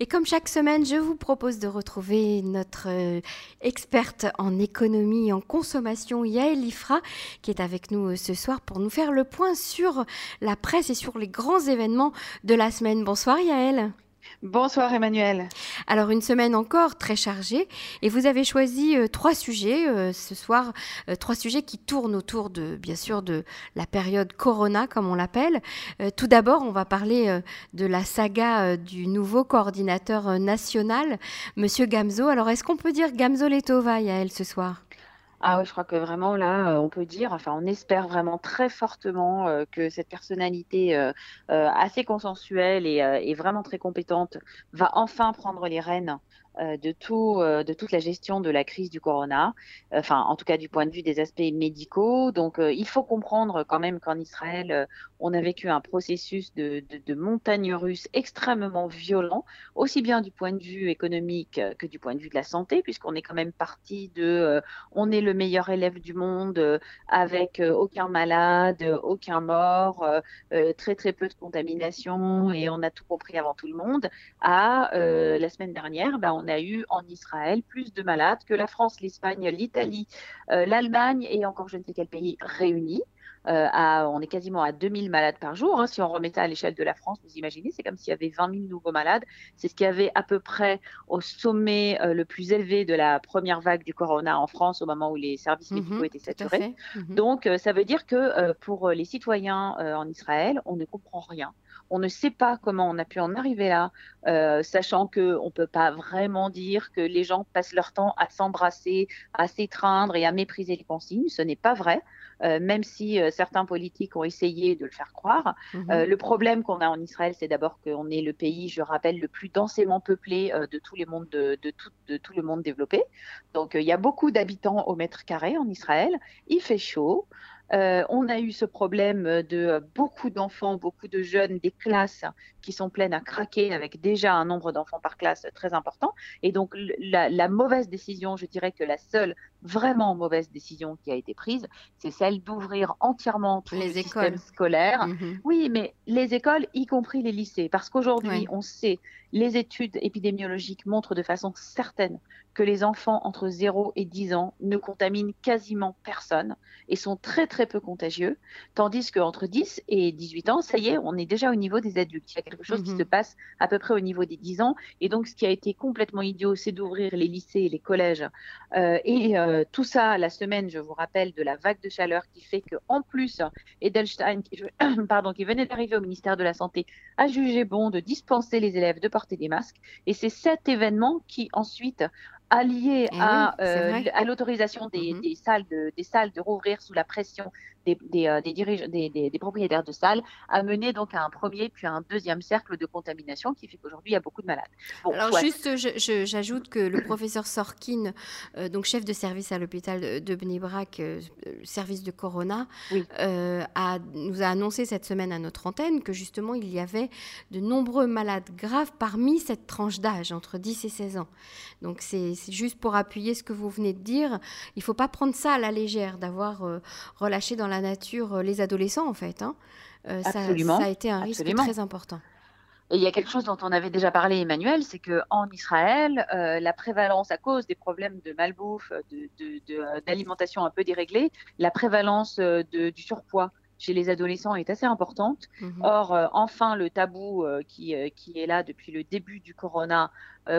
Et comme chaque semaine, je vous propose de retrouver notre euh, experte en économie et en consommation, Yael Ifra, qui est avec nous euh, ce soir pour nous faire le point sur la presse et sur les grands événements de la semaine. Bonsoir Yael. Bonsoir Emmanuel. Alors une semaine encore très chargée et vous avez choisi euh, trois sujets euh, ce soir, euh, trois sujets qui tournent autour de bien sûr de la période Corona comme on l'appelle. tout d'abord, on va parler de la saga du nouveau coordinateur national, Monsieur Gamzo. Alors est-ce qu'on peut dire Gamzo Letova, Yael, ce soir? Ah oui, je crois que vraiment là, euh, on peut dire, enfin, on espère vraiment très fortement euh, que cette personnalité euh, assez consensuelle et, et, vraiment très compétente va enfin prendre les rênes de, tout, de toute la gestion de la crise du corona, enfin en tout cas du point de vue des aspects médicaux. Donc il faut comprendre quand même qu'en Israël, on a vécu un processus de, montagne russe extrêmement violent, aussi bien du point de vue économique que du point de vue de la santé, puisqu'on est quand même parti de on est le meilleur élève du monde avec aucun malade, aucun mort, très très peu de contamination et on a tout compris avant tout le monde, à la semaine dernière, ben, on a eu en Israël plus de malades que la France, l'Espagne, l'Italie, euh, l'Allemagne et encore je ne sais quel pays réunis. Euh, on est quasiment à 2000 malades par jour. Hein. Si on remet ça à l'échelle de la France, vous imaginez, c'est comme s'il y avait 20 000 nouveaux malades. C'est ce qu'il y avait à peu près au sommet euh, le plus élevé de la première vague du corona en France au moment où les services mhm, médicaux étaient saturés. Mhm. Donc, ça veut dire que pour les citoyens en Israël, on ne comprend rien. On ne sait pas comment on a pu en arriver là, euh, sachant qu'on ne peut pas vraiment dire que les gens passent leur temps à s'embrasser, à s'étreindre et à mépriser les consignes. Ce n'est pas vrai, euh, même si euh, certains politiques ont essayé de le faire croire. Mhm. le problème qu'on a en Israël, c'est d'abord qu'on est le pays, je rappelle, le plus densément peuplé de, tous les mondes de, tout, de tout le monde développé. Donc il y a beaucoup d'habitants au mètre carré en Israël. Il fait chaud. Euh, on a eu ce problème de beaucoup d'enfants, beaucoup de jeunes, des classes qui sont pleines à craquer avec déjà un nombre d'enfants par classe très important. Et donc la, mauvaise décision, je dirais que la seule vraiment mauvaise décision qui a été prise, c'est celle d'ouvrir entièrement tous les écoles scolaires. Mhm. Oui, mais les écoles, y compris les lycées, parce qu'aujourd'hui, on sait, les études épidémiologiques montrent de façon certaine que les enfants entre 0 et 10 ans ne contaminent quasiment personne et sont très très peu contagieux, tandis qu'entre 10 et 18 ans, ça y est, on est déjà au niveau des adultes. Il y a quelque chose qui mhm. se passe à peu près au niveau des 10 ans. Et donc, ce qui a été complètement idiot, c'est d'ouvrir les lycées et les collèges. Euh, et euh, tout ça, la semaine, je vous rappelle, de la vague de chaleur qui fait qu'en plus, Edelstein, qui, pardon, qui venait d'arriver au ministère de la Santé, a jugé bon de dispenser les élèves de porter des masques. Et c'est cet événement qui ensuite allié eh à, euh, à l'autorisation des, des, salles de, des salles de rouvrir sous la pression des, des, euh, des, des, propriétaires de salles a mené donc à un premier puis à un deuxième cercle de contamination qui fait qu'aujourd'hui il y a beaucoup de malades. Alors juste, j'ajoute que le professeur Sorkin, euh, donc chef de service à l'hôpital de Bnei euh, service de Corona, a, nous a annoncé cette semaine à notre antenne que justement il y avait de nombreux malades graves parmi cette tranche d'âge entre 10 et 16 ans. Donc c'est juste pour appuyer ce que vous venez de dire. Il ne faut pas prendre ça à la légère d'avoir relâché dans la nature euh, les adolescents, en fait. Hein. Euh, ça, a été un risque très important. Et il y a quelque chose dont on avait déjà parlé, Emmanuel, c'est qu'en Israël, euh, la prévalence, à cause des problèmes de malbouffe, d'alimentation de, un peu déréglée, la prévalence du surpoids chez les adolescents est assez importante. Mhm. Or, enfin, le tabou qui, qui, est là depuis le début du corona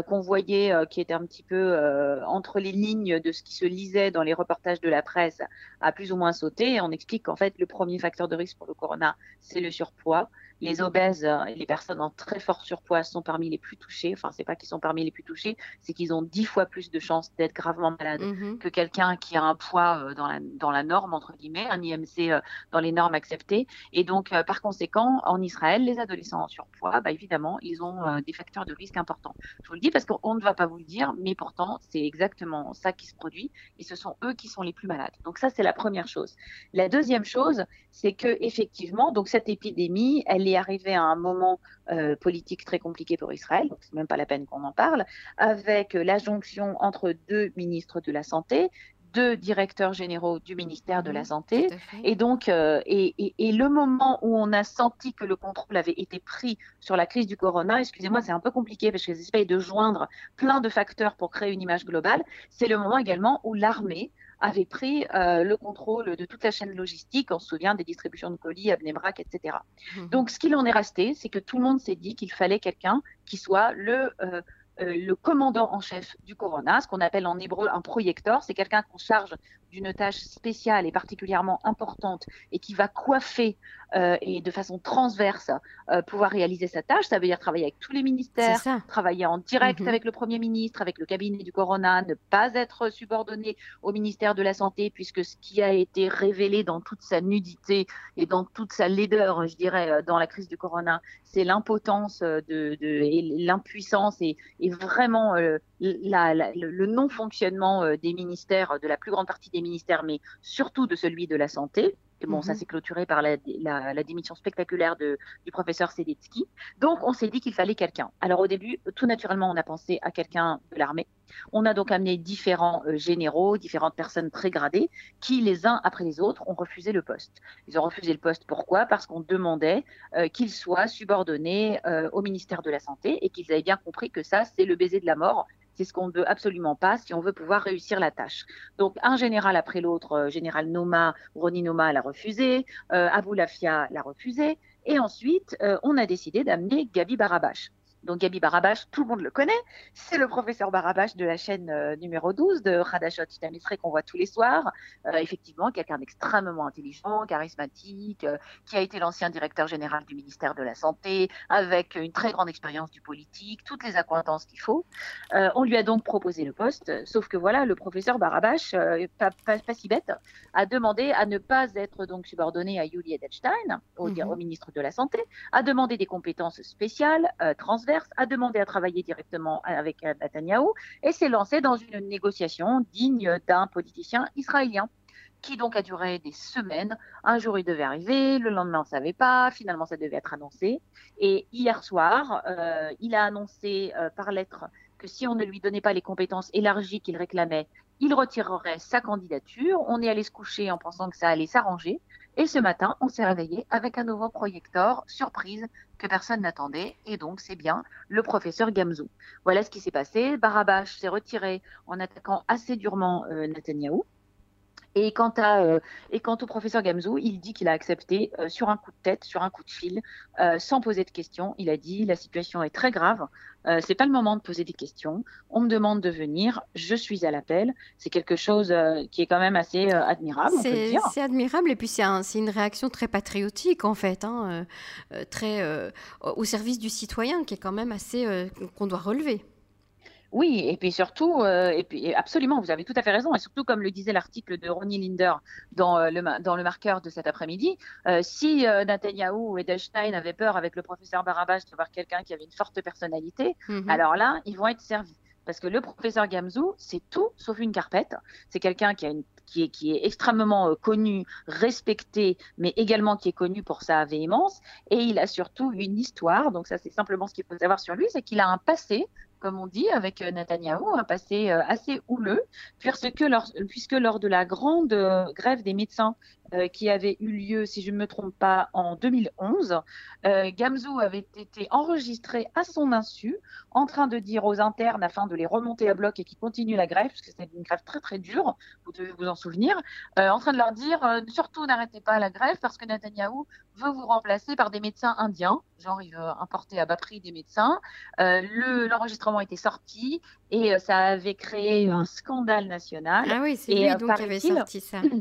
qu'on voyait, euh, qui était un petit peu euh, entre les lignes de ce qui se lisait dans les reportages de la presse, a plus ou moins sauté. on explique qu'en fait, le premier facteur de risque pour le corona, c'est le surpoids. Les obèses et les personnes en très fort surpoids sont parmi les plus touchés. Enfin, c'est pas qu'ils sont parmi les plus touchés, c'est qu'ils ont dix fois plus de chances d'être gravement malades mhm. que quelqu'un qui a un poids dans la, dans la norme, entre guillemets, un IMC dans les normes acceptées. Et donc, par conséquent, en Israël, les adolescents en surpoids, bah, évidemment, ils ont des facteurs de risque importants vous le dis parce qu'on ne va pas vous le dire, mais pourtant, c'est exactement ça qui se produit et ce sont eux qui sont les plus malades. Donc ça, c'est la première chose. La deuxième chose, c'est que effectivement, donc cette épidémie, elle est arrivée à un moment euh, politique très compliqué pour Israël, donc c'est même pas la peine qu'on en parle, avec la jonction entre deux ministres de la santé, deux directeurs généraux du ministère de la mmh, Santé. Et donc, euh, et, et, le moment où on a senti que le contrôle avait été pris sur la crise du corona, excusez-moi, c'est un peu compliqué parce que j'essaye de joindre plein de facteurs pour créer une image globale, c'est le moment également où l'armée avait pris euh, le contrôle de toute la chaîne logistique. On se souvient des distributions de colis à Bnebrak, etc. Mmh. Donc, ce qu'il en est resté, c'est que tout le monde s'est dit qu'il fallait quelqu'un qui soit le euh, euh, le commandant en chef du Corona, ce qu'on appelle en hébreu un projecteur, c'est quelqu'un qu'on charge d'une tâche spéciale et particulièrement importante et qui va coiffer euh, et de façon transverse euh, pouvoir réaliser sa tâche. Ça veut dire travailler avec tous les ministères, travailler en direct mhm. avec le Premier ministre, avec le cabinet du Corona, ne pas être subordonné au ministère de la Santé, puisque ce qui a été révélé dans toute sa nudité et dans toute sa laideur, je dirais, euh, dans la crise du Corona, c'est l'impotence de, de, et l'impuissance et, et, vraiment la, le non-fonctionnement des ministères, de la plus grande partie des ministères, mais surtout de celui de la santé. Bon, ça mhm. s'est clôturé par la, démission spectaculaire de, du professeur Sedetsky. Donc, on s'est dit qu'il fallait quelqu'un. Alors, au début, tout naturellement, on a pensé à quelqu'un de l'armée. On a donc amené différents euh, généraux, différentes personnes très gradées, qui, les uns après les autres, ont refusé le poste. Ils ont refusé le poste. Pourquoi? Parce qu'on demandait euh, qu'ils soient subordonnés euh, au ministère de la Santé et qu'ils avaient bien compris que ça, c'est le baiser de la mort c'est ce qu'on ne veut absolument pas si on veut pouvoir réussir la tâche. Donc, un général après l'autre, euh, général Noma, Roni Noma l'a refusé, euh, Abou Lafia l'a refusé, et ensuite, euh, on a décidé d'amener Gabi Barabash. Donc Gabi Barabash, tout le monde le connaît. C'est le professeur Barabash de la chaîne euh, numéro 12 de Radashot Tamisré qu'on voit tous les soirs. Euh, effectivement, quelqu'un d'extrêmement intelligent, charismatique, euh, qui a été l'ancien directeur général du ministère de la Santé, avec une très grande expérience du politique, toutes les acquaintances qu'il faut. on lui a donc proposé le poste, sauf que voilà, le professeur Barabash, pas, pas, si bête, a demandé à ne pas être donc subordonné à Yuli Edelstein, au, mhm. au ministre de la Santé, a demandé des compétences spéciales, transverses a demandé à travailler directement avec Netanyahou et s'est lancé dans une négociation digne d'un politicien israélien qui donc a duré des semaines. Un jour, il devait arriver, le lendemain, on ne savait pas, finalement, ça devait être annoncé. Et hier soir, euh, il a annoncé euh, par lettre que si on ne lui donnait pas les compétences élargies qu'il réclamait, il retirerait sa candidature. On est allé se coucher en pensant que ça allait s'arranger. Et ce matin, on s'est réveillé avec un nouveau projecteur, surprise, que personne n'attendait. Et donc, c'est bien le professeur Gamzou. Voilà ce qui s'est passé. Barabash s'est retiré en attaquant assez durement euh. Et quant, à, euh, et quant au professeur Gamzou, il dit qu'il a accepté euh, sur un coup de tête, sur un coup de fil, euh, sans poser de questions. Il a dit la situation est très grave, c'est pas le moment de poser des questions. On me demande de venir, je suis à l'appel. C'est quelque chose qui est quand même assez admirable. C'est admirable et puis c'est un, une réaction très patriotique en fait, hein, très au service du citoyen, qui est quand même assez qu'on doit relever. Oui, et puis surtout, euh, et puis absolument, vous avez tout à fait raison, et surtout comme le disait l'article de Ronnie Linder dans, euh, le, dans le marqueur de cet après-midi, euh, si Netanyahou et Edelstein avaient peur avec le professeur Barabbas de voir quelqu'un qui avait une forte personnalité, mhm. alors là, ils vont être servis. Parce que le professeur Gamzou, c'est tout sauf une carpette. C'est quelqu'un qui, a une, qui, est, qui est extrêmement connu, respecté, mais également qui est connu pour sa véhémence. Et il a surtout une histoire. Donc ça, c'est simplement ce qu'il faut savoir sur lui, c'est qu'il a un passé comme on dit, avec euh, Netanyahou, un passé euh, assez houleux, puisque lors, puisque lors de la grande euh, grève des médecins euh, qui avait eu lieu, si je ne me trompe pas, en 2011. Euh, Gamzou avait été enregistré à son insu, en train de dire aux internes, afin de les remonter à bloc et qui continuent la grève, parce que c'était une grève très très dure, vous devez vous en souvenir, euh, en train de leur dire surtout n'arrêtez pas la grève parce que Netanyahou veut vous remplacer par des médecins indiens, genre il veut importer à bas prix des médecins. L'enregistrement était sorti et ça avait créé un scandale national. Ah oui, c'est lui donc qui avait sorti ça.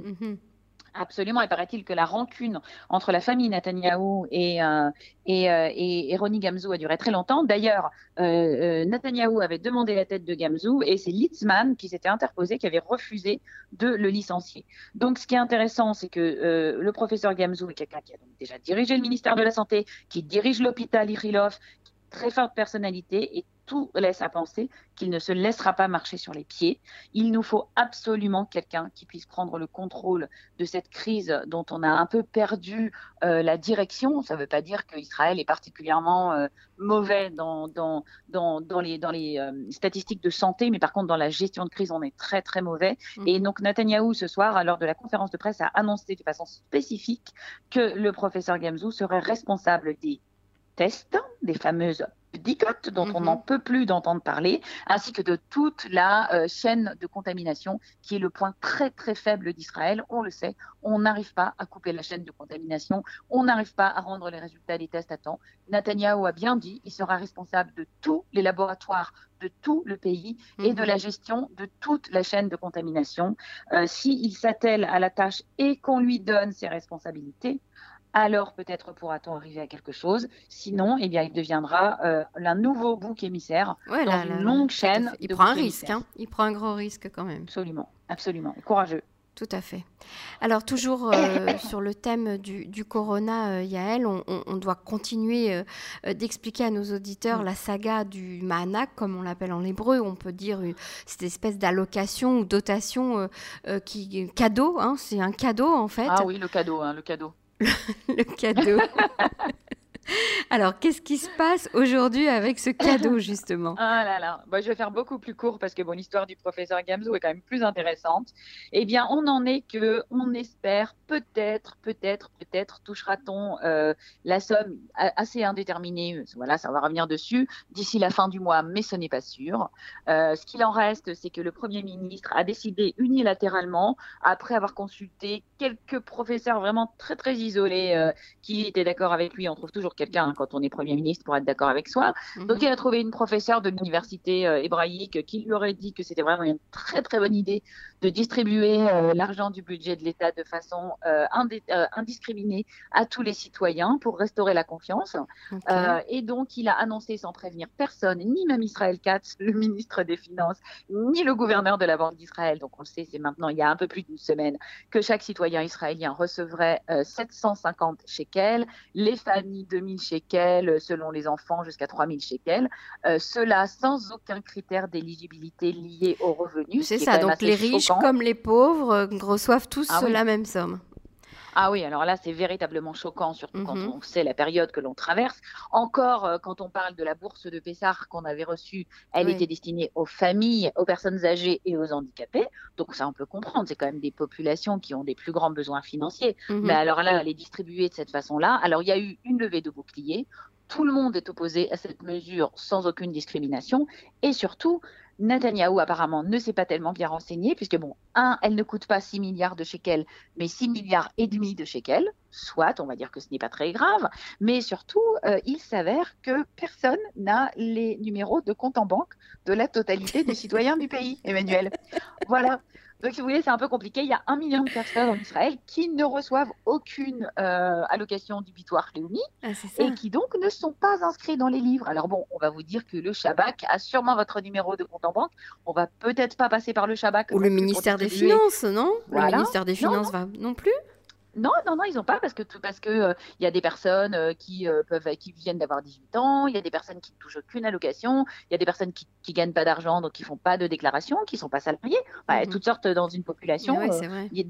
Absolument. Il paraît-il que la rancune entre la famille Netanyahou et, euh, et, euh, et, Ronnie Gamzou a duré très longtemps. D'ailleurs, euh, euh, Netanyahou avait demandé la tête de Gamzou et c'est Litzman qui s'était interposé, qui avait refusé de le licencier. Donc, ce qui est intéressant, c'est que euh, le professeur Gamzou est quelqu'un qui a donc déjà dirigé le ministère de la Santé, qui dirige l'hôpital Irilov, très forte personnalité et tout laisse à penser qu'il ne se laissera pas marcher sur les pieds. Il nous faut absolument quelqu'un qui puisse prendre le contrôle de cette crise dont on a un peu perdu euh, la direction. Ça ne veut pas dire qu'Israël est particulièrement euh, mauvais dans, dans, dans, dans, les, dans les euh, statistiques de santé, mais par contre, dans la gestion de crise, on est très, très mauvais. Mmh. Et donc, Netanyahou, ce soir, lors de la conférence de presse, a annoncé de façon spécifique que le professeur Gamzou serait responsable des tests, des fameuses dicote dont on n'en mhm. peut plus d'entendre parler, ainsi que de toute la euh, chaîne de contamination qui est le point très très faible d'Israël. On le sait, on n'arrive pas à couper la chaîne de contamination, on n'arrive pas à rendre les résultats des tests à temps. Netanyahu a bien dit, il sera responsable de tous les laboratoires de tout le pays et de mhm. la gestion de toute la chaîne de contamination. Euh, S'il s'attelle à la tâche et qu'on lui donne ses responsabilités, alors peut-être pourra-t-on arriver à quelque chose. Sinon, eh bien, il deviendra euh, un nouveau bouc émissaire dans une longue chaîne. Il prend un risque, hein. il prend un gros risque quand même. Absolument, absolument, courageux. Tout à fait. Alors toujours euh, sur le thème du, corona, euh, Yael, on, doit continuer d'expliquer à nos auditeurs mm. la saga du Mahanak, comme on l'appelle en hébreu. On peut dire cette espèce d'allocation ou dotation qui cadeau. Hein, c'est un cadeau en fait. Ah oui, le cadeau, hein, le cadeau. le cadeau. Alors, qu'est-ce qui se passe aujourd'hui avec ce cadeau, justement? Ah là là, je vais faire beaucoup plus court parce que bon, l'histoire du professeur Gamzo est quand même plus intéressante. Eh bien, on en est que, on espère, peut-être, peut-être, peut-être, touchera-t-on euh, la somme assez indéterminée, voilà, ça va revenir dessus, d'ici la fin du mois, mais ce n'est pas sûr. Euh, ce qu'il en reste, c'est que le Premier ministre a décidé unilatéralement, après avoir consulté quelques professeurs vraiment très, très isolés euh, qui étaient d'accord avec lui, on trouve toujours quelqu'un hein, quand on est Premier ministre pour être d'accord avec soi. Mhm. Donc il a trouvé une professeure de l'université euh, hébraïque qui lui aurait dit que c'était vraiment une très très bonne idée de distribuer euh, l'argent du budget de l'État de façon euh, indiscriminée à tous les citoyens pour restaurer la confiance. et donc il a annoncé sans prévenir personne, ni même Israël Katz, le ministre des Finances, ni le gouverneur de la Banque d'Israël, donc on le sait, c'est maintenant il y a un peu plus d'une semaine, que chaque citoyen israélien recevrait 750 shekels, les familles de 2000 shekels, euh, selon les enfants jusqu'à 3000 shekels. Euh, cela sans aucun critère d'éligibilité lié aux revenus. C'est ça, donc les riches comme les pauvres euh, reçoivent tous ah la même somme. Ah oui, alors là, c'est véritablement choquant, surtout quand mhm. on sait la période que l'on traverse. Encore, euh, quand on parle de la bourse de Pessard qu'on avait reçue, elle était destinée aux familles, aux personnes âgées et aux handicapés. Donc ça, on peut comprendre. C'est quand même des populations qui ont des plus grands besoins financiers. Mhm. Mais alors là, elle est distribuée de cette façon-là. Alors, il y a eu une levée de bouclier. Tout le monde est opposé à cette mesure sans aucune discrimination. Et surtout, Netanyahou apparemment ne s'est pas tellement bien renseigné, puisque bon, un, elle ne coûte pas 6 milliards de shekels, mais 6 milliards et demi de shekels, soit, on va dire que ce n'est pas très grave, mais surtout, euh, il s'avère que personne n'a les numéros de compte en banque de la totalité des citoyens du pays, Emmanuel. Voilà. Donc, si vous voulez, c'est un peu compliqué. Il y a un million de personnes en Israël qui ne reçoivent aucune euh, allocation du bitoire Léoumi ah, et qui donc ne sont pas inscrits dans les livres. Alors bon, on va vous dire que le Shabak a sûrement votre numéro de compte en banque. On va peut-être pas passer par le Shabak. Ou le ministère des Finances, non? Le ministère des Finances va non plus? Non, non, non, ils n'ont pas parce que parce que euh, il y a des personnes euh, qui euh, peuvent qui viennent d'avoir 18 ans, il y a des personnes qui ne touchent aucune allocation, il y a des personnes qui ne gagnent pas d'argent donc qui font pas de déclaration, qui sont pas salariés. Enfin, mmh Toutes sortes dans une population. Il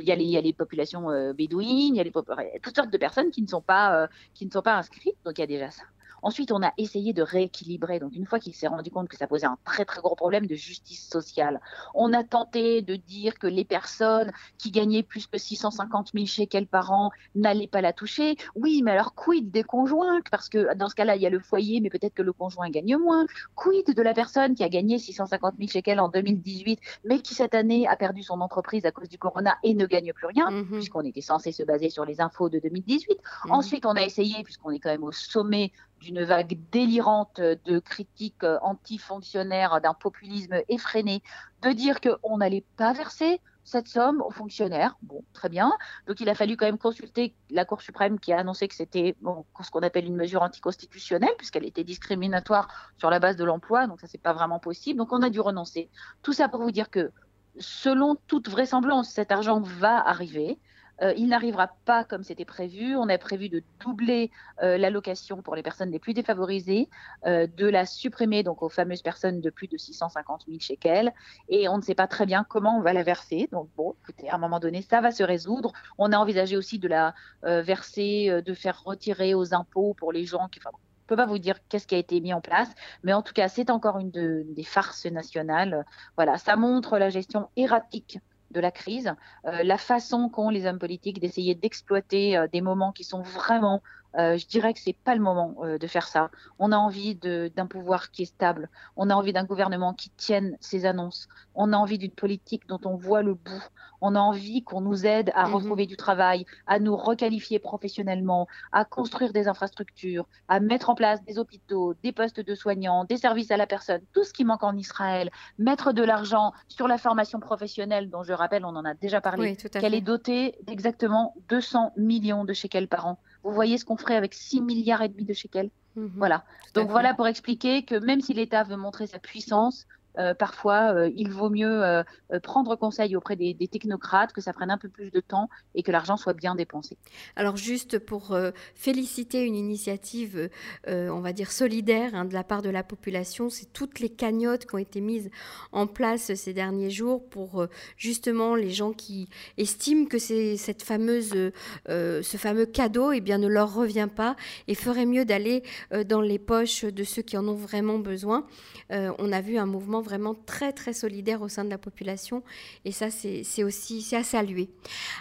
y, a, les, y a les populations bédouines, il y a les, toutes sortes de personnes qui ne sont pas qui ne sont pas inscrites. Donc il y a déjà ça. Ensuite, on a essayé de rééquilibrer. Donc, une fois qu'il s'est rendu compte que ça posait un très, très gros problème de justice sociale, on a tenté de dire que les personnes qui gagnaient plus que 650 000 shekels par an n'allaient pas la toucher. Oui, mais alors, quid des conjoints Parce que dans ce cas-là, il y a le foyer, mais peut-être que le conjoint gagne moins. Quid de la personne qui a gagné 650 000 shekels en 2018, mais qui cette année a perdu son entreprise à cause du corona et ne gagne plus rien, mhm. puisqu'on était censé se baser sur les infos de 2018. Mhm. Ensuite, on a essayé, puisqu'on est quand même au sommet d'une vague délirante de critiques anti-fonctionnaires, d'un populisme effréné, de dire qu'on n'allait pas verser cette somme aux fonctionnaires. Bon, très bien. Donc il a fallu quand même consulter la Cour suprême qui a annoncé que c'était ce qu'on appelle une mesure anticonstitutionnelle, puisqu'elle était discriminatoire sur la base de l'emploi. Donc ça, c'est pas vraiment possible. Donc on a dû renoncer. Tout ça pour vous dire que, selon toute vraisemblance, cet argent va arriver. Euh, il n'arrivera pas comme c'était prévu. On a prévu de doubler euh, l'allocation pour les personnes les plus défavorisées, euh, de la supprimer donc aux fameuses personnes de plus de 650 000 shekels. Et on ne sait pas très bien comment on va la verser. Donc bon, écoutez, à un moment donné, ça va se résoudre. On a envisagé aussi de la verser, de faire retirer aux impôts pour les gens qui... Enfin, ne peux pas vous dire qu'est-ce qui a été mis en place, mais en tout cas, c'est encore une des farces nationales. Voilà, ça montre la gestion erratique de la crise, euh, la façon qu'ont les hommes politiques d'essayer d'exploiter euh, des moments qui sont vraiment euh, je dirais que c'est pas le moment euh, de faire ça. On a envie d'un pouvoir qui est stable. On a envie d'un gouvernement qui tienne ses annonces. On a envie d'une politique dont on voit le bout. On a envie qu'on nous aide à mhm. retrouver du travail, à nous requalifier professionnellement, à construire des infrastructures, à mettre en place des hôpitaux, des postes de soignants, des services à la personne, tout ce qui manque en Israël, mettre de l'argent sur la formation professionnelle, dont je rappelle, on en a déjà parlé, qu'elle est dotée d'exactement 200 millions de shekels par an. Vous voyez ce qu'on ferait avec 6 milliards et demi de shekels. Mhm. voilà. Donc voilà pour expliquer que même si l'État veut montrer sa puissance, euh, parfois, euh, il vaut mieux euh, prendre conseil auprès des, technocrates, que ça prenne un peu plus de temps et que l'argent soit bien dépensé. Alors juste pour féliciter une initiative, on va dire solidaire hein, de la part de la population, c'est toutes les cagnottes qui ont été mises en place ces derniers jours pour justement les gens qui estiment que c'est cette fameuse, ce fameux cadeau, eh bien ne leur revient pas et ferait mieux d'aller dans les poches de ceux qui en ont vraiment besoin. on a vu un mouvement vraiment très très solidaire au sein de la population et ça c'est aussi c'est à saluer.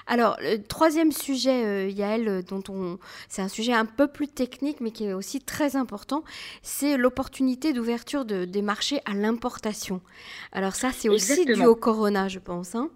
Alors le troisième sujet euh, Yael euh, dont on c'est un sujet un peu plus technique mais qui est aussi très important, c'est l'opportunité d'ouverture de, des marchés à l'importation. Alors ça c'est aussi dû au corona je pense. Hein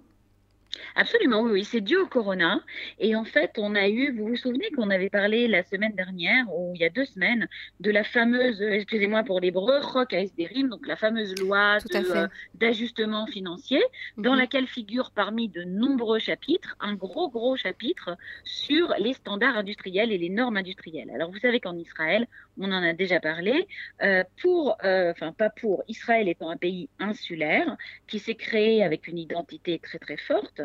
Absolument, oui, c'est dû au corona. Et en fait, on a eu, vous vous souvenez qu'on avait parlé la semaine dernière, ou il y a deux semaines, de la fameuse, excusez-moi pour l'hébreu, Rock Esderim, donc la fameuse loi euh, d'ajustement financier, dans mhm. laquelle figure parmi de nombreux chapitres, un gros, gros chapitre sur les standards industriels et les normes industrielles. Alors, vous savez qu'en Israël, on en a déjà parlé, euh, pour, euh, enfin pas pour, Israël étant un pays insulaire qui s'est créé avec une identité très très forte,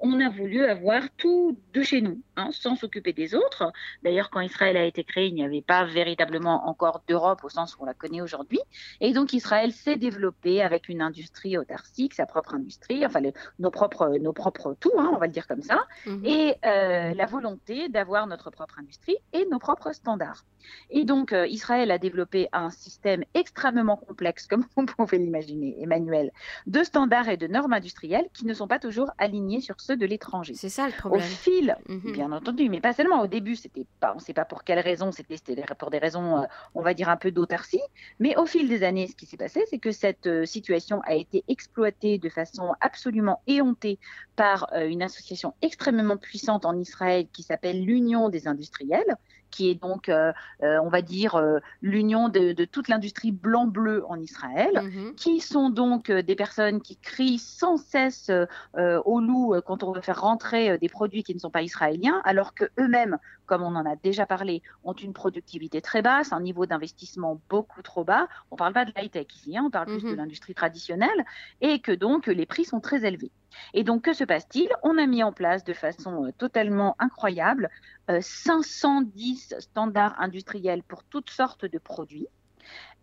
on a voulu avoir tout de chez nous, hein, sans s'occuper des autres. D'ailleurs, quand Israël a été créé, il n'y avait pas véritablement encore d'Europe au sens où on la connaît aujourd'hui. Et donc, Israël s'est développé avec une industrie autarcique, sa propre industrie, enfin nos propres, nos propres tout, hein, on va le dire comme ça, mhm. et euh, la volonté d'avoir notre propre industrie et nos propres standards. Et donc, euh, Israël a développé un système extrêmement complexe, comme vous pouvez l'imaginer, Emmanuel, de standards et de normes industrielles qui ne sont pas toujours alignés sur ceux de l'étranger. C'est ça le problème. Au fil, mhm. bien entendu, mais pas seulement. Au début, c'était pas, on ne sait pas pour quelles raisons, c'était pour des raisons, euh, on va dire un peu d'autarcie. Mais au fil des années, ce qui s'est passé, c'est que cette euh, situation a été exploitée de façon absolument éhontée par une association extrêmement puissante en Israël qui s'appelle l'Union des industriels qui est donc, euh, euh, on va dire, euh, l'union de, toute l'industrie blanc-bleu en Israël, mhm. qui sont donc des personnes qui crient sans cesse au loup quand on veut faire rentrer des produits qui ne sont pas israéliens, alors que eux-mêmes, comme on en a déjà parlé, ont une productivité très basse, un niveau d'investissement beaucoup trop bas. On ne parle pas de l'high-tech ici, hein, on parle plus de mhm. l'industrie traditionnelle, et que donc les prix sont très élevés. Et donc, que se passe-t-il? On a mis en place de façon totalement incroyable 510 euh, standards industriels pour toutes sortes de produits.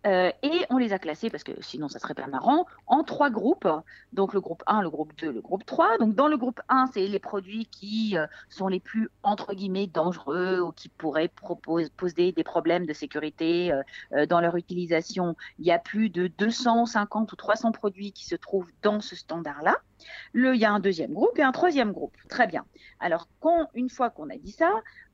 Euh, et on les a classés, parce que sinon ça serait pas marrant, en trois groupes. Donc le groupe 1, le groupe 2, le groupe 3. Donc dans le groupe 1, c'est les produits qui euh, sont les plus, entre guillemets, dangereux ou qui pourraient poser des problèmes de sécurité dans leur utilisation. Il y a plus de 250 ou 300 produits qui se trouvent dans ce standard-là. Le, il y a un deuxième groupe et un troisième groupe. Très bien. Alors, une fois qu'on a dit ça,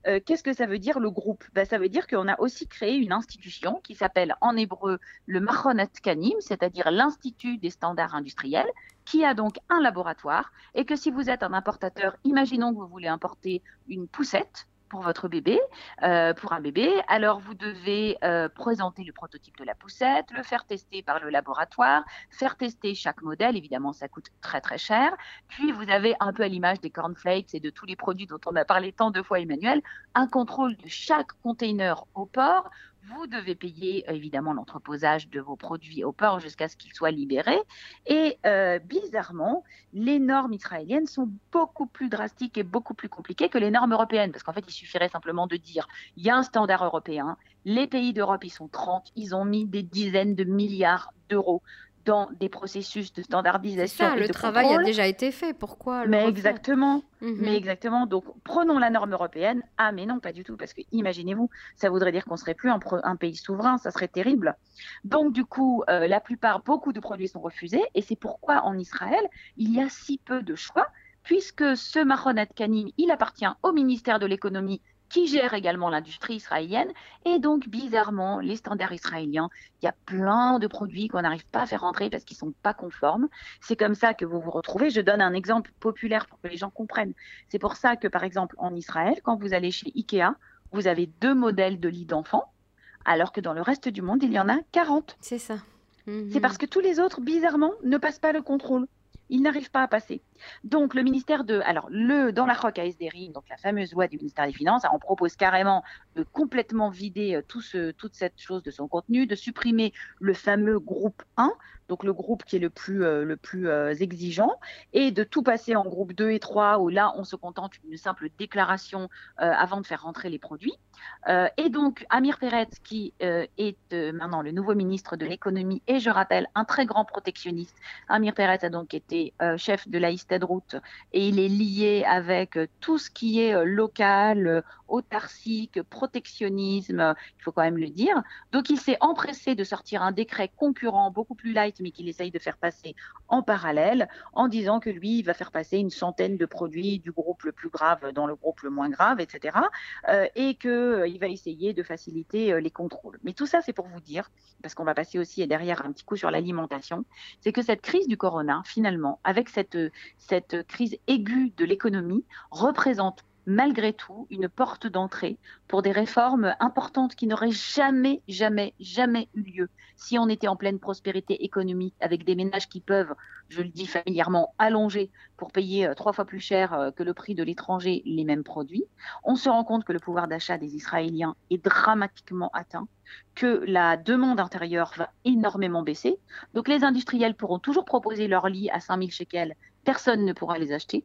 euh, qu'est-ce que ça veut dire le groupe? Ben, Ça veut dire qu'on a aussi créé une institution qui s'appelle en hébreu le Machonet Kanim, c'est-à-dire l'Institut des standards industriels, qui a donc un laboratoire et que si vous êtes un importateur, imaginons que vous voulez importer une poussette, pour votre bébé, euh, pour un bébé. Alors vous devez euh, présenter le prototype de la poussette, le faire tester par le laboratoire, faire tester chaque modèle. Évidemment, ça coûte très très cher. Puis vous avez un peu à l'image des cornflakes et de tous les produits dont on a parlé tant de fois, Emmanuel, un contrôle de chaque container au port vous devez payer évidemment l'entreposage de vos produits au port jusqu'à ce qu'ils soient libérés. Et bizarrement, les normes israéliennes sont beaucoup plus drastiques et beaucoup plus compliquées que les normes européennes, parce qu'en fait, il suffirait simplement de dire, il y a un standard européen, les pays d'Europe, ils sont 30, ils ont mis des dizaines de milliards d'euros dans des processus de standardisation. Ça, le travail a déjà été fait. Pourquoi Mais exactement. Mhm. Mais exactement. Donc, prenons la norme européenne. Ah, mais non, pas du tout, parce que imaginez-vous, ça voudrait dire qu'on serait plus un, pays souverain. Ça serait terrible. Donc, du coup, euh, la plupart, beaucoup de produits sont refusés, et c'est pourquoi en Israël, il y a si peu de choix, puisque ce Mahon Kanim, il appartient au ministère de l'économie qui gère également l'industrie israélienne. Et donc, bizarrement, les standards israéliens, il y a plein de produits qu'on n'arrive pas à faire rentrer parce qu'ils ne sont pas conformes. C'est comme ça que vous vous retrouvez. Je donne un exemple populaire pour que les gens comprennent. C'est pour ça que, par exemple, en Israël, quand vous allez chez Ikea, vous avez deux modèles de lit d'enfants, alors que dans le reste du monde, il y en a 40. C'est ça. C'est parce que tous les autres, bizarrement, ne passent pas le contrôle ils n'arrivent pas à passer. Donc le ministère de, alors le dans la ROC à donc la fameuse loi du ministère des Finances, on propose carrément de complètement vider euh, tout ce, toute cette chose de son contenu, de supprimer le fameux groupe 1, donc le groupe qui est le plus, euh, le plus euh, exigeant, et de tout passer en groupe 2 et 3, où là on se contente d'une simple déclaration avant de faire rentrer les produits. et donc Amir Peretz, qui est maintenant le nouveau ministre de l'économie, et je rappelle un très grand protectionniste, Amir Peretz a donc été chef de la Route. Et il est lié avec tout ce qui est local, autarcique, protectionnisme, il faut quand même le dire. Donc il s'est empressé de sortir un décret concurrent beaucoup plus light, mais qu'il essaye de faire passer en parallèle, en disant que lui, il va faire passer une centaine de produits du groupe le plus grave dans le groupe le moins grave, etc. Euh, et qu'il euh, va essayer de faciliter euh, les contrôles. Mais tout ça, c'est pour vous dire, parce qu'on va passer aussi derrière un petit coup sur l'alimentation, c'est que cette crise du corona, finalement, avec cette, cette crise aiguë de l'économie, représente malgré tout une porte d'entrée pour des réformes importantes qui n'auraient jamais, jamais, jamais eu lieu si on était en pleine prospérité économique avec des ménages qui peuvent, je le dis familièrement, allonger pour payer euh, trois fois plus cher euh, que le prix de l'étranger les mêmes produits. On se rend compte que le pouvoir d'achat des Israéliens est dramatiquement atteint que la demande intérieure va énormément baisser. Donc les industriels pourront toujours proposer leurs lits à 5000 shekels, personne ne pourra les acheter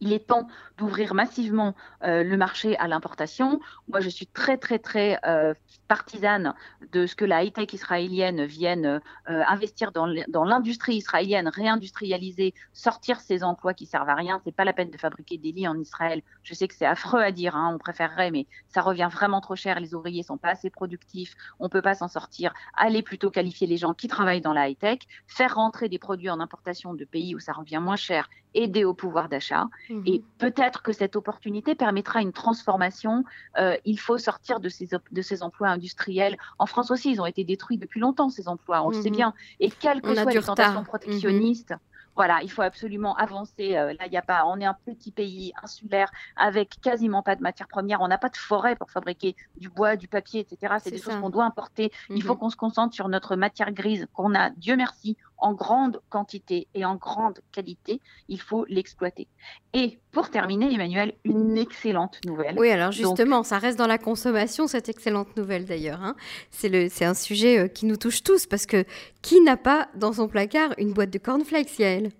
il est temps d'ouvrir massivement euh, le marché à l'importation. Moi, je suis très, très, très euh, partisane de ce que la high-tech israélienne vienne euh, investir dans l'industrie israélienne, réindustrialiser, sortir ces emplois qui servent à rien. C'est pas la peine de fabriquer des lits en Israël. Je sais que c'est affreux à dire, hein, on préférerait, mais ça revient vraiment trop cher. Les ouvriers sont pas assez productifs, on peut pas s'en sortir. Allez plutôt qualifier les gens qui travaillent dans la high-tech, faire rentrer des produits en importation de pays où ça revient moins cher, aider au pouvoir d'achat. Mhm. Et peut-être que cette opportunité permettra une transformation. Euh, il faut sortir de ces, de ces emplois industriels. En France aussi, ils ont été détruits depuis longtemps, ces emplois, on le sait mhm. bien. Et quelles que soient les tentations protectionnistes, voilà, il faut absolument avancer. Euh, là, il y a pas, on est un petit pays insulaire avec quasiment pas de matières premières. On n'a pas de forêt pour fabriquer du bois, du papier, etc. C'est des choses qu'on doit importer. Il faut mhm. qu'on se concentre sur notre matière grise qu'on a, Dieu merci, en grande quantité et en grande qualité, il faut l'exploiter. Et pour terminer, Emmanuel, une excellente nouvelle. Oui, alors justement, ça reste dans la consommation, cette excellente nouvelle d'ailleurs. Hein. C'est un sujet euh, qui nous touche tous parce que qui n'a pas dans son placard une boîte de cornflakes, Yael?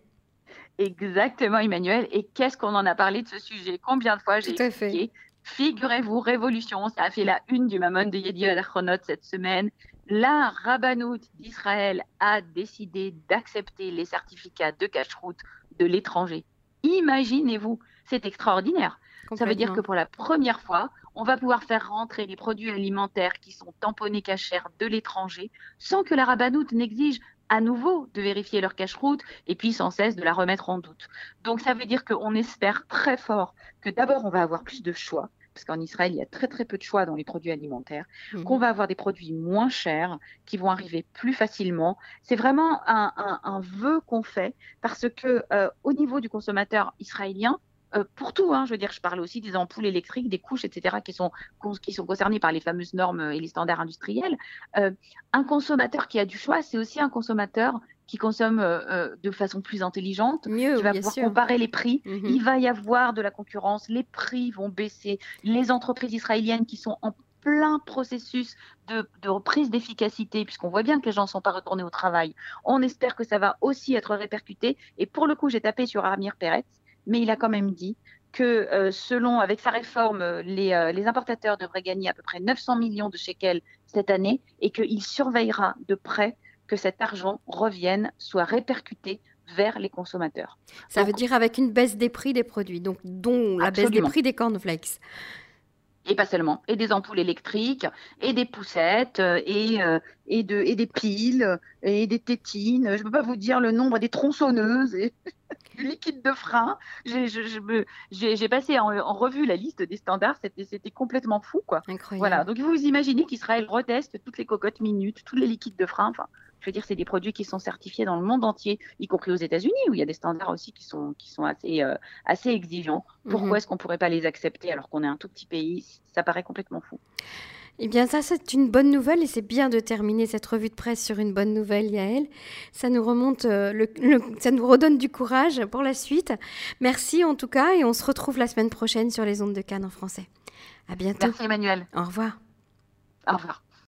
Exactement, Emmanuel. Et qu'est-ce qu'on en a parlé de ce sujet? Combien de fois j'ai expliqué? Figurez-vous, révolution, ça a fait la une du Mammon de Yedi Chronot cette semaine la Rabbanout d'Israël a décidé d'accepter les certificats de cache-route de l'étranger. Imaginez-vous, c'est extraordinaire. Ça veut dire que pour la première fois, on va pouvoir faire rentrer les produits alimentaires qui sont tamponnés cachers de l'étranger sans que la Rabbanout n'exige à nouveau de vérifier leur cache-route et puis sans cesse de la remettre en doute. Donc ça veut dire qu'on espère très fort que d'abord on va avoir plus de choix, parce qu'en Israël, il y a très très peu de choix dans les produits alimentaires, mhm. qu'on va avoir des produits moins chers qui vont arriver plus facilement. C'est vraiment un, vœu qu'on fait parce que euh, au niveau du consommateur israélien, euh, pour tout, hein, je veux dire, je parle aussi des ampoules électriques, des couches, etc., qui sont, qui sont concernées par les fameuses normes et les standards industriels. Euh, un consommateur qui a du choix, c'est aussi un consommateur qui consomme euh, euh, de façon plus intelligente, Mieux, qui va pouvoir comparer les prix. Mhm. Il va y avoir de la concurrence, les prix vont baisser. Les entreprises israéliennes qui sont en plein processus de, de reprise d'efficacité, puisqu'on voit bien que les gens ne sont pas retournés au travail. On espère que ça va aussi être répercuté. Et pour le coup, j'ai tapé sur Amir Peretz, mais il a quand même dit que euh, selon, avec sa réforme, les, euh, les, importateurs devraient gagner à peu près 900 millions de shekels cette année et qu'il surveillera de près que cet argent revienne, soit répercuté vers les consommateurs. Ça veut dire avec une baisse des prix des produits, donc dont la baisse des prix des cornflakes. Et pas seulement, et des ampoules électriques, et des poussettes, euh, et, et, de, et des piles, et des tétines. Je ne peux pas vous dire le nombre des tronçonneuses. Et... liquide de frein. J'ai passé en, revue la liste des standards, c'était complètement fou. Quoi. Incroyable. Voilà, donc vous imaginez qu'Israël reteste toutes les cocottes minutes, tous les liquides de frein. Enfin, je veux dire, c'est des produits qui sont certifiés dans le monde entier, y compris aux États-Unis, où il y a des standards aussi qui sont, qui sont assez, euh, assez exigeants. Pourquoi mhm. est-ce qu'on ne pourrait pas les accepter alors qu'on est un tout petit pays? Ça paraît complètement fou. Eh bien, ça, c'est une bonne nouvelle et c'est bien de terminer cette revue de presse sur une bonne nouvelle, Yael. Ça nous remonte, euh, le, ça nous redonne du courage pour la suite. Merci en tout cas et on se retrouve la semaine prochaine sur les ondes de Cannes en français. À bientôt. Merci Emmanuel. Au revoir. Au revoir.